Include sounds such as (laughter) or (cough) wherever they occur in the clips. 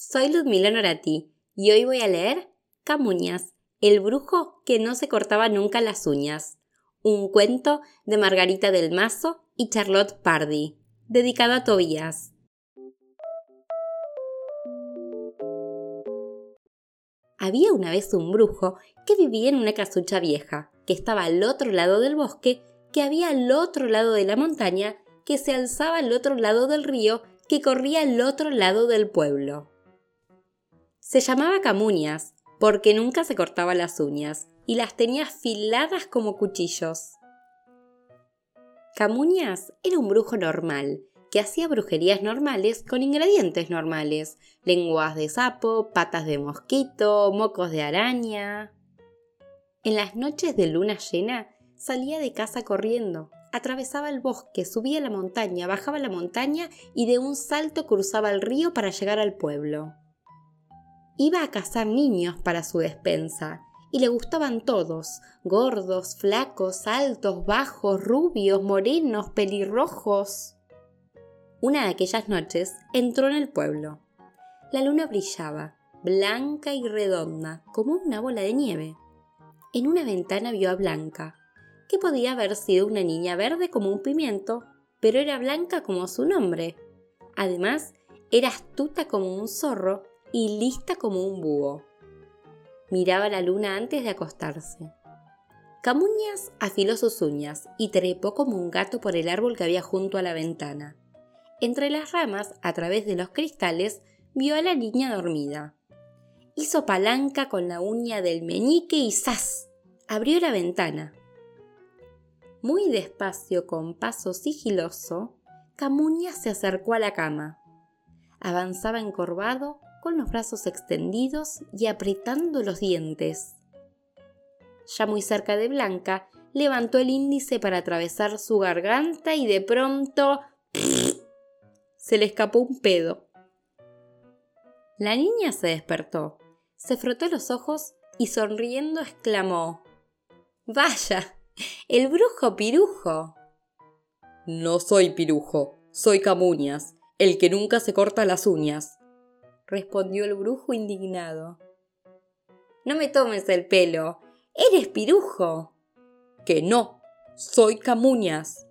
soy Ludmila Norati y hoy voy a leer Camuñas, el brujo que no se cortaba nunca las uñas, un cuento de Margarita del Mazo y Charlotte Pardy, dedicado a Tobías. Había una vez un brujo que vivía en una casucha vieja, que estaba al otro lado del bosque, que había al otro lado de la montaña, que se alzaba al otro lado del río, que corría al otro lado del pueblo. Se llamaba Camuñas, porque nunca se cortaba las uñas y las tenía afiladas como cuchillos. Camuñas era un brujo normal, que hacía brujerías normales con ingredientes normales, lenguas de sapo, patas de mosquito, mocos de araña. En las noches de luna llena salía de casa corriendo, atravesaba el bosque, subía la montaña, bajaba la montaña y de un salto cruzaba el río para llegar al pueblo. Iba a cazar niños para su despensa, y le gustaban todos, gordos, flacos, altos, bajos, rubios, morenos, pelirrojos. Una de aquellas noches entró en el pueblo. La luna brillaba, blanca y redonda, como una bola de nieve. En una ventana vio a Blanca, que podía haber sido una niña verde como un pimiento, pero era blanca como su nombre. Además, era astuta como un zorro y lista como un búho. Miraba la luna antes de acostarse. Camuñas afiló sus uñas y trepó como un gato por el árbol que había junto a la ventana. Entre las ramas, a través de los cristales, vio a la niña dormida. Hizo palanca con la uña del meñique y ¡zas! abrió la ventana. Muy despacio, con paso sigiloso, Camuñas se acercó a la cama. Avanzaba encorvado con los brazos extendidos y apretando los dientes. Ya muy cerca de Blanca, levantó el índice para atravesar su garganta y de pronto (laughs) se le escapó un pedo. La niña se despertó, se frotó los ojos y sonriendo exclamó Vaya, el brujo pirujo. No soy pirujo, soy Camuñas, el que nunca se corta las uñas respondió el brujo indignado. No me tomes el pelo. Eres pirujo. Que no. Soy Camuñas.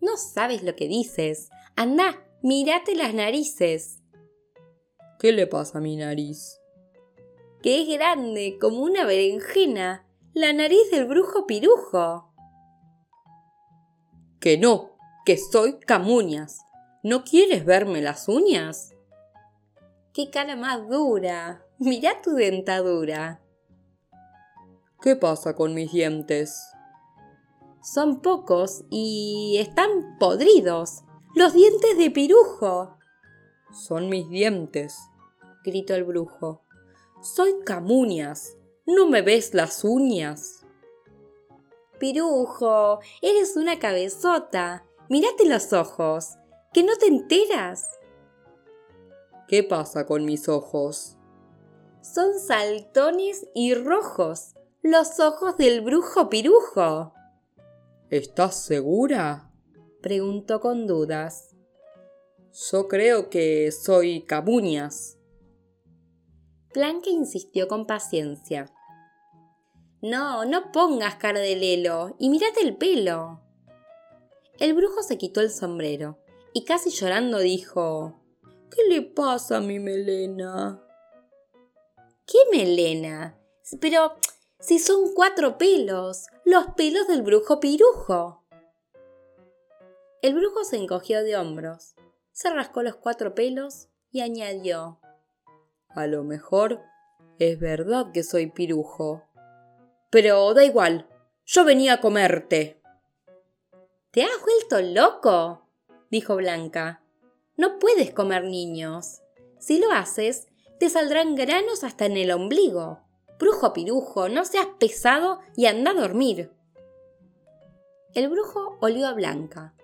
No sabes lo que dices. Anda, mírate las narices. ¿Qué le pasa a mi nariz? Que es grande, como una berenjena. La nariz del brujo pirujo. Que no, que soy Camuñas. ¿No quieres verme las uñas? ¡Qué cara más dura! Mira tu dentadura. ¿Qué pasa con mis dientes? Son pocos y están podridos. Los dientes de pirujo. Son mis dientes, gritó el brujo. Soy Camuñas. ¿No me ves las uñas? Pirujo, eres una cabezota. Mírate los ojos. ¿Que no te enteras? ¿Qué pasa con mis ojos? Son saltones y rojos, los ojos del brujo pirujo. ¿Estás segura? preguntó con dudas. Yo creo que soy Camuñas. Blanca insistió con paciencia. No, no pongas cara de lelo y mírate el pelo. El brujo se quitó el sombrero y casi llorando dijo ¿Qué le pasa a mi melena? ¿Qué melena? Pero si son cuatro pelos, los pelos del brujo pirujo. El brujo se encogió de hombros, se rascó los cuatro pelos y añadió A lo mejor es verdad que soy pirujo. Pero da igual, yo venía a comerte. ¿Te has vuelto loco? dijo Blanca. No puedes comer niños. Si lo haces, te saldrán granos hasta en el ombligo. Brujo pirujo, no seas pesado y anda a dormir. El brujo olió a Blanca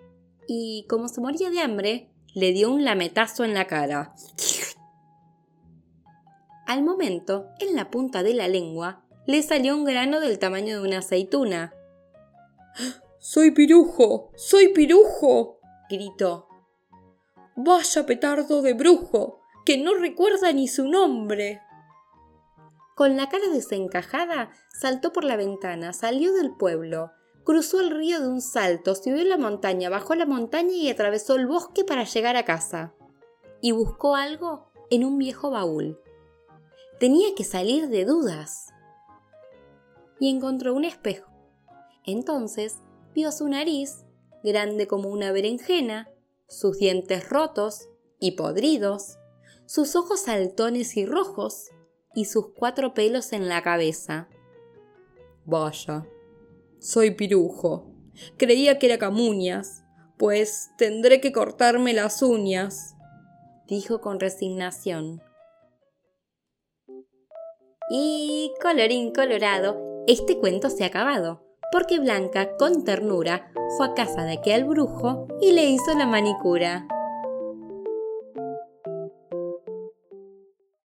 y, como se moría de hambre, le dio un lametazo en la cara. Al momento, en la punta de la lengua, le salió un grano del tamaño de una aceituna. ¡Soy pirujo! ¡Soy pirujo! gritó. Vaya petardo de brujo, que no recuerda ni su nombre. Con la cara desencajada, saltó por la ventana, salió del pueblo, cruzó el río de un salto, subió la montaña, bajó la montaña y atravesó el bosque para llegar a casa. Y buscó algo en un viejo baúl. Tenía que salir de dudas. Y encontró un espejo. Entonces vio su nariz, grande como una berenjena, sus dientes rotos y podridos, sus ojos saltones y rojos, y sus cuatro pelos en la cabeza. Vaya, soy pirujo. Creía que era Camuñas, pues tendré que cortarme las uñas, dijo con resignación. Y colorín colorado, este cuento se ha acabado, porque Blanca, con ternura, fue a casa de aquel brujo y le hizo la manicura.